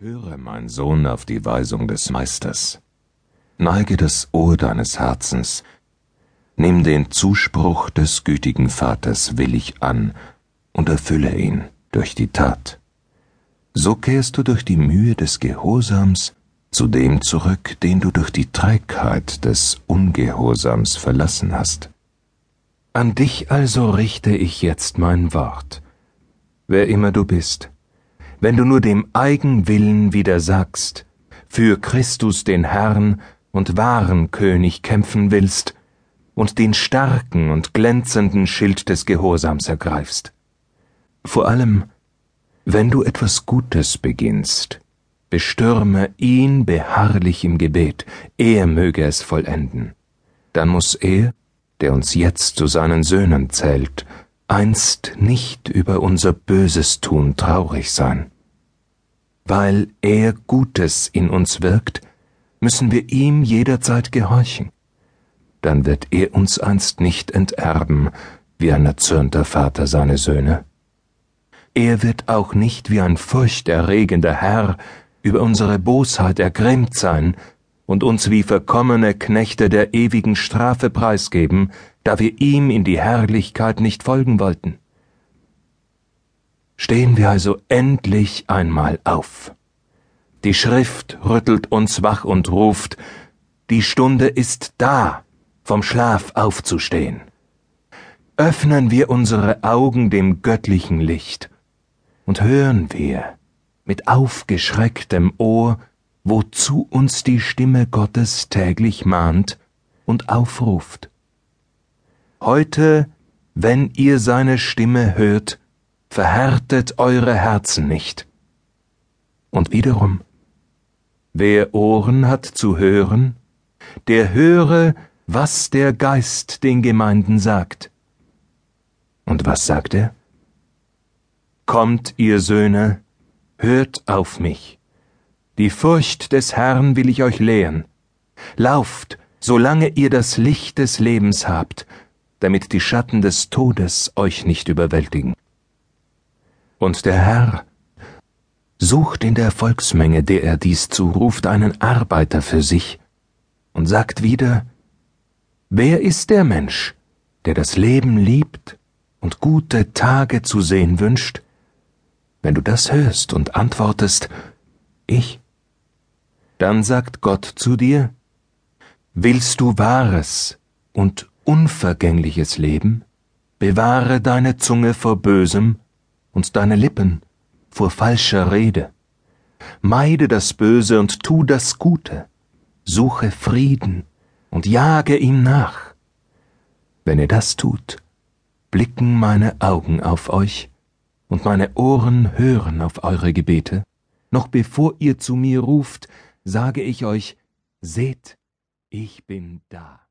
Höre, mein Sohn, auf die Weisung des Meisters. Neige das Ohr deines Herzens. Nimm den Zuspruch des gütigen Vaters willig an und erfülle ihn durch die Tat. So kehrst du durch die Mühe des Gehorsams zu dem zurück, den du durch die Trägheit des Ungehorsams verlassen hast. An dich also richte ich jetzt mein Wort, wer immer du bist wenn du nur dem Eigenwillen widersagst, für Christus den Herrn und wahren König kämpfen willst und den starken und glänzenden Schild des Gehorsams ergreifst. Vor allem, wenn du etwas Gutes beginnst, bestürme ihn beharrlich im Gebet, er möge es vollenden. Dann muss er, der uns jetzt zu seinen Söhnen zählt, einst nicht über unser böses Tun traurig sein. Weil er Gutes in uns wirkt, müssen wir ihm jederzeit gehorchen. Dann wird er uns einst nicht enterben, wie ein erzürnter Vater seine Söhne. Er wird auch nicht wie ein furchterregender Herr über unsere Bosheit ergrimmt sein und uns wie verkommene Knechte der ewigen Strafe preisgeben, da wir ihm in die Herrlichkeit nicht folgen wollten. Stehen wir also endlich einmal auf. Die Schrift rüttelt uns wach und ruft, die Stunde ist da, vom Schlaf aufzustehen. Öffnen wir unsere Augen dem göttlichen Licht und hören wir mit aufgeschrecktem Ohr, wozu uns die Stimme Gottes täglich mahnt und aufruft. Heute, wenn ihr seine Stimme hört, verhärtet eure Herzen nicht. Und wiederum, wer Ohren hat zu hören, der höre, was der Geist den Gemeinden sagt. Und was sagt er? Kommt, ihr Söhne, hört auf mich. Die Furcht des Herrn will ich euch lehren. Lauft, solange ihr das Licht des Lebens habt, damit die Schatten des Todes euch nicht überwältigen. Und der Herr sucht in der Volksmenge, der er dies zuruft, einen Arbeiter für sich und sagt wieder, Wer ist der Mensch, der das Leben liebt und gute Tage zu sehen wünscht? Wenn du das hörst und antwortest, ich, dann sagt Gott zu dir, Willst du wahres und unvergängliches Leben? Bewahre deine Zunge vor Bösem und deine Lippen vor falscher Rede. Meide das Böse und tu das Gute. Suche Frieden und jage ihm nach. Wenn ihr das tut, blicken meine Augen auf euch und meine Ohren hören auf eure Gebete. Noch bevor ihr zu mir ruft, sage ich euch, seht, ich bin da.